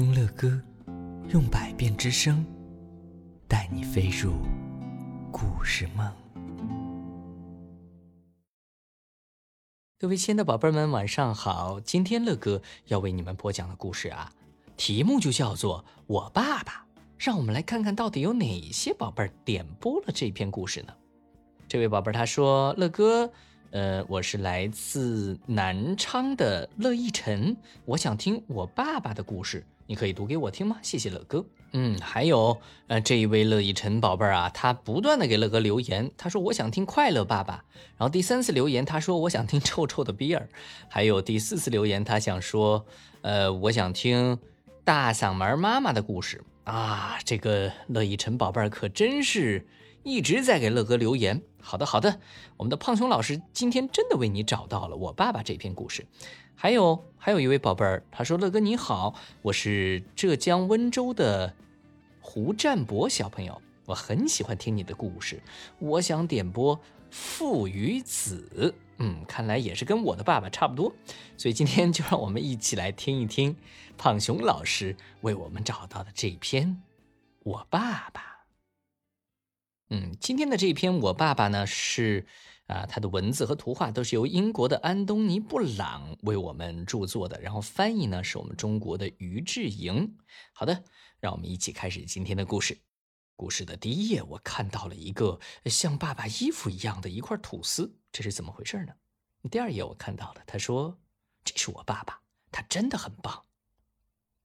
听乐歌，用百变之声，带你飞入故事梦。各位亲爱的宝贝们，晚上好！今天乐哥要为你们播讲的故事啊，题目就叫做《我爸爸》。让我们来看看到底有哪些宝贝儿点播了这篇故事呢？这位宝贝儿他说：“乐哥。”呃，我是来自南昌的乐逸晨，我想听我爸爸的故事，你可以读给我听吗？谢谢乐哥。嗯，还有，呃，这一位乐逸晨宝贝儿啊，他不断的给乐哥留言，他说我想听快乐爸爸。然后第三次留言，他说我想听臭臭的比尔。还有第四次留言，他想说，呃，我想听大嗓门妈妈的故事啊。这个乐逸晨宝贝儿可真是。一直在给乐哥留言。好的，好的，我们的胖熊老师今天真的为你找到了我爸爸这篇故事。还有，还有一位宝贝儿，他说：“乐哥你好，我是浙江温州的胡占博小朋友，我很喜欢听你的故事，我想点播《父与子》。嗯，看来也是跟我的爸爸差不多，所以今天就让我们一起来听一听胖熊老师为我们找到的这篇《我爸爸》。”嗯，今天的这篇《我爸爸》呢是，啊，他的文字和图画都是由英国的安东尼·布朗为我们著作的，然后翻译呢是我们中国的于志莹。好的，让我们一起开始今天的故事。故事的第一页，我看到了一个像爸爸衣服一样的一块吐司，这是怎么回事呢？第二页我看到了，他说：“这是我爸爸，他真的很棒。”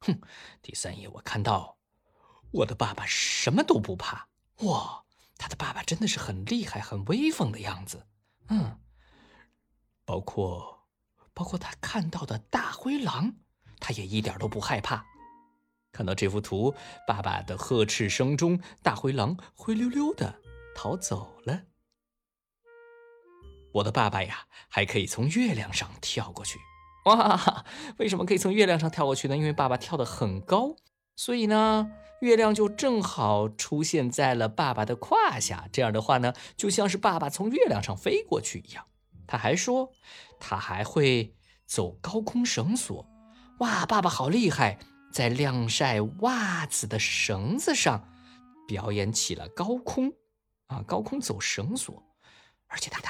哼，第三页我看到，我的爸爸什么都不怕，哇！他的爸爸真的是很厉害、很威风的样子，嗯，包括包括他看到的大灰狼，他也一点都不害怕。看到这幅图，爸爸的呵斥声中，大灰狼灰溜溜的逃走了。我的爸爸呀，还可以从月亮上跳过去，哇！为什么可以从月亮上跳过去呢？因为爸爸跳得很高，所以呢。月亮就正好出现在了爸爸的胯下，这样的话呢，就像是爸爸从月亮上飞过去一样。他还说，他还会走高空绳索。哇，爸爸好厉害，在晾晒袜子的绳子上表演起了高空啊，高空走绳索，而且他的